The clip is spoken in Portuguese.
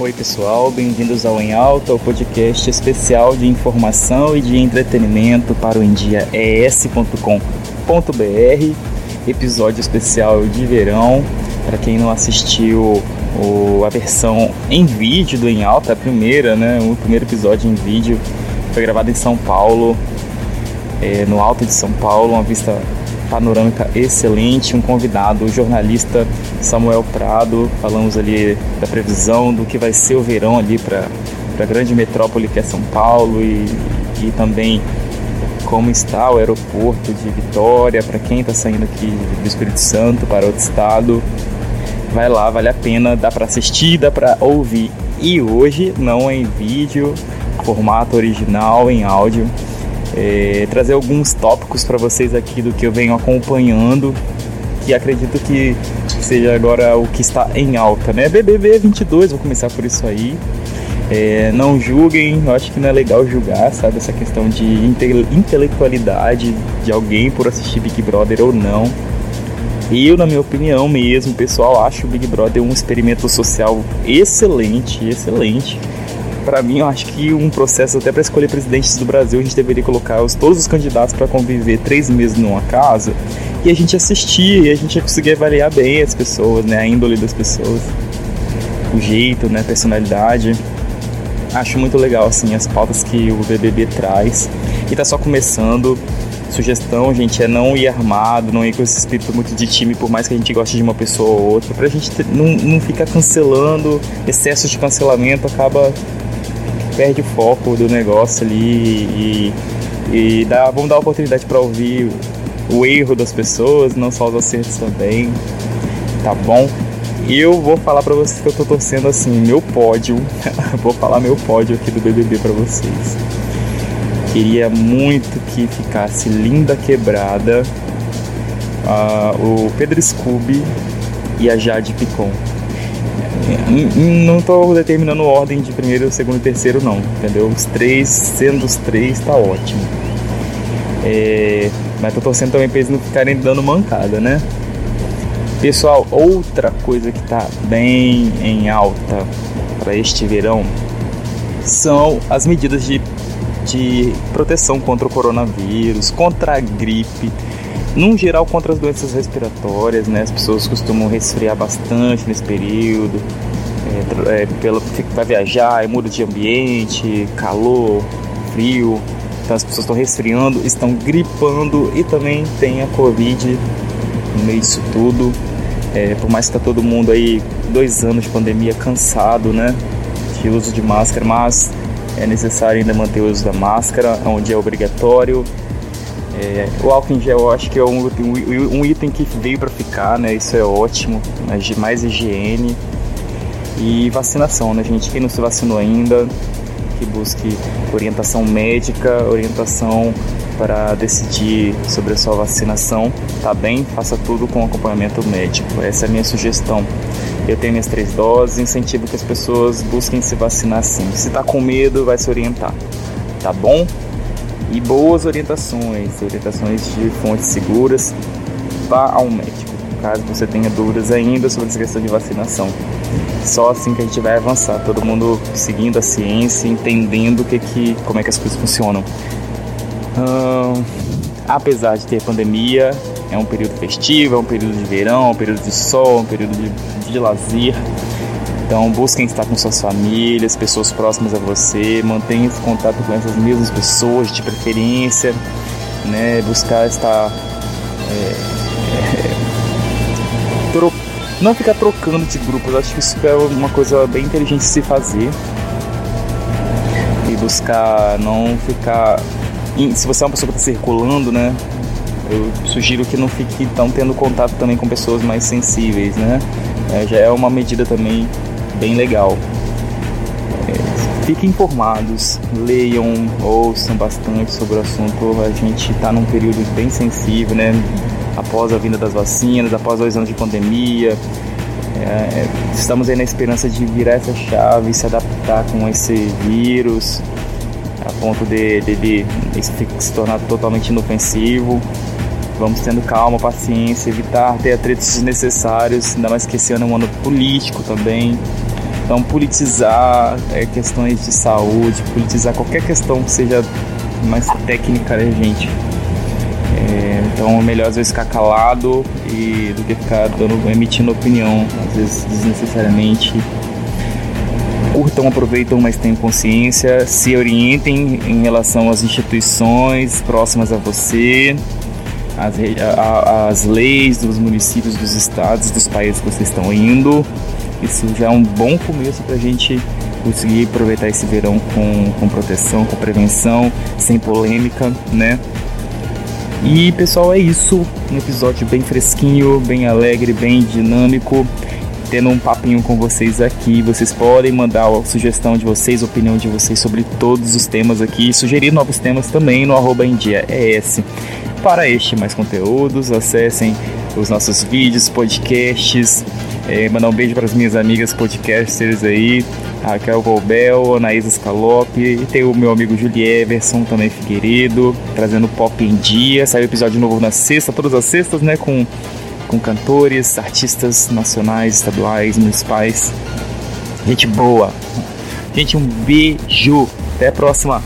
Oi pessoal, bem-vindos ao Em Alta, o podcast especial de informação e de entretenimento para o endiaes.com.br, episódio especial de verão. Para quem não assistiu a versão em vídeo do Em Alta, a primeira, né, o primeiro episódio em vídeo, foi gravado em São Paulo, é, no alto de São Paulo, uma vista panorâmica excelente, um convidado, o jornalista Samuel Prado, falamos ali da previsão do que vai ser o verão ali para a grande metrópole que é São Paulo e, e também como está o aeroporto de Vitória para quem está saindo aqui do Espírito Santo para outro estado. Vai lá, vale a pena, dá para assistir, dá para ouvir. E hoje não é em vídeo, formato original, em áudio é, trazer alguns tópicos para vocês aqui do que eu venho acompanhando, que acredito que seja agora o que está em alta, né? BBB 22, vou começar por isso aí. É, não julguem, eu acho que não é legal julgar, sabe? Essa questão de inte intelectualidade de alguém por assistir Big Brother ou não. Eu, na minha opinião mesmo, pessoal, acho o Big Brother um experimento social excelente, excelente para mim, eu acho que um processo até para escolher presidentes do Brasil, a gente deveria colocar os, todos os candidatos para conviver três meses numa casa e a gente assistir e a gente ia conseguir avaliar bem as pessoas, né, a índole das pessoas, o jeito, né, a personalidade. Acho muito legal assim as pautas que o BBB traz e tá só começando. Sugestão, gente, é não ir armado, não ir com esse espírito muito de time, por mais que a gente goste de uma pessoa ou outra, pra gente ter, não, não ficar cancelando, excesso de cancelamento acaba perde o foco do negócio ali e, e dá, vamos dar oportunidade para ouvir o erro das pessoas, não só os acertos também, tá bom? E eu vou falar para vocês que eu tô torcendo assim, meu pódio, vou falar meu pódio aqui do BBB para vocês. Queria muito que ficasse linda quebrada uh, o Pedro Scooby e a Jade Picon. Não estou determinando ordem de primeiro, segundo e terceiro, não, entendeu? Os três, sendo os três, tá ótimo. É, mas tô torcendo também para eles não ficarem dando mancada, né? Pessoal, outra coisa que tá bem em alta para este verão são as medidas de, de proteção contra o coronavírus, contra a gripe num geral contra as doenças respiratórias, né? As pessoas costumam resfriar bastante nesse período, é, é, vai viajar, é muda de ambiente, calor, frio, então as pessoas estão resfriando, estão gripando e também tem a Covid no meio disso tudo. É, por mais que está todo mundo aí, dois anos de pandemia, cansado, né? De uso de máscara, mas é necessário ainda manter o uso da máscara, onde é obrigatório é, o álcool em gel eu acho que é um, um item que veio para ficar, né? Isso é ótimo, de mais higiene e vacinação, né, gente? Quem não se vacinou ainda, que busque orientação médica, orientação para decidir sobre a sua vacinação, tá bem? Faça tudo com acompanhamento médico. Essa é a minha sugestão. Eu tenho minhas três doses, incentivo que as pessoas busquem se vacinar sim. Se tá com medo, vai se orientar, tá bom? E boas orientações, orientações de fontes seguras, vá ao médico, caso você tenha dúvidas ainda sobre essa questão de vacinação. Só assim que a gente vai avançar, todo mundo seguindo a ciência, entendendo que, que, como é que as coisas funcionam. Hum, apesar de ter pandemia, é um período festivo, é um período de verão, um período de sol, um período de, de lazer. Então busquem estar com suas famílias, pessoas próximas a você, mantenha esse contato com essas mesmas pessoas de preferência, né? Buscar estar é, é, tro... não ficar trocando de grupos, acho que isso é uma coisa bem inteligente de se fazer e buscar não ficar se você é uma pessoa que está circulando, né? Eu sugiro que não fique tão tendo contato também com pessoas mais sensíveis, né? É, já é uma medida também bem legal. É, fiquem informados, leiam, ouçam bastante sobre o assunto. A gente está num período bem sensível, né? Após a vinda das vacinas, após dois anos de pandemia. É, estamos aí na esperança de virar essa chave, se adaptar com esse vírus, a ponto de, de, de se tornar totalmente inofensivo. Vamos tendo calma, paciência, evitar ter atritos desnecessários, ainda mais que esse ano é um ano político também. Então, politizar é, questões de saúde, politizar qualquer questão que seja mais técnica, né, gente? É, então, é melhor às vezes ficar calado e, do que ficar dando, emitindo opinião, às vezes desnecessariamente. Curtam, aproveitam, mas tenham consciência, se orientem em relação às instituições próximas a você, a, as leis dos municípios, dos estados, dos países que vocês estão indo isso já é um bom começo para a gente conseguir aproveitar esse verão com, com proteção, com prevenção, sem polêmica, né? E pessoal, é isso. Um episódio bem fresquinho, bem alegre, bem dinâmico. Tendo um papinho com vocês aqui. Vocês podem mandar a sugestão de vocês, a opinião de vocês sobre todos os temas aqui. Sugerir novos temas também no arroba ES. Para este mais conteúdos, acessem os nossos vídeos, podcasts é, mandar um beijo para as minhas amigas podcasters aí, Raquel Golbel, Anaísa Scalope, e tem o meu amigo Julie Everson, também Figueiredo, trazendo pop em dia. Saiu episódio novo na sexta, todas as sextas, né? Com, com cantores, artistas nacionais, estaduais, municipais. Gente boa. Gente, um beijo. Até a próxima.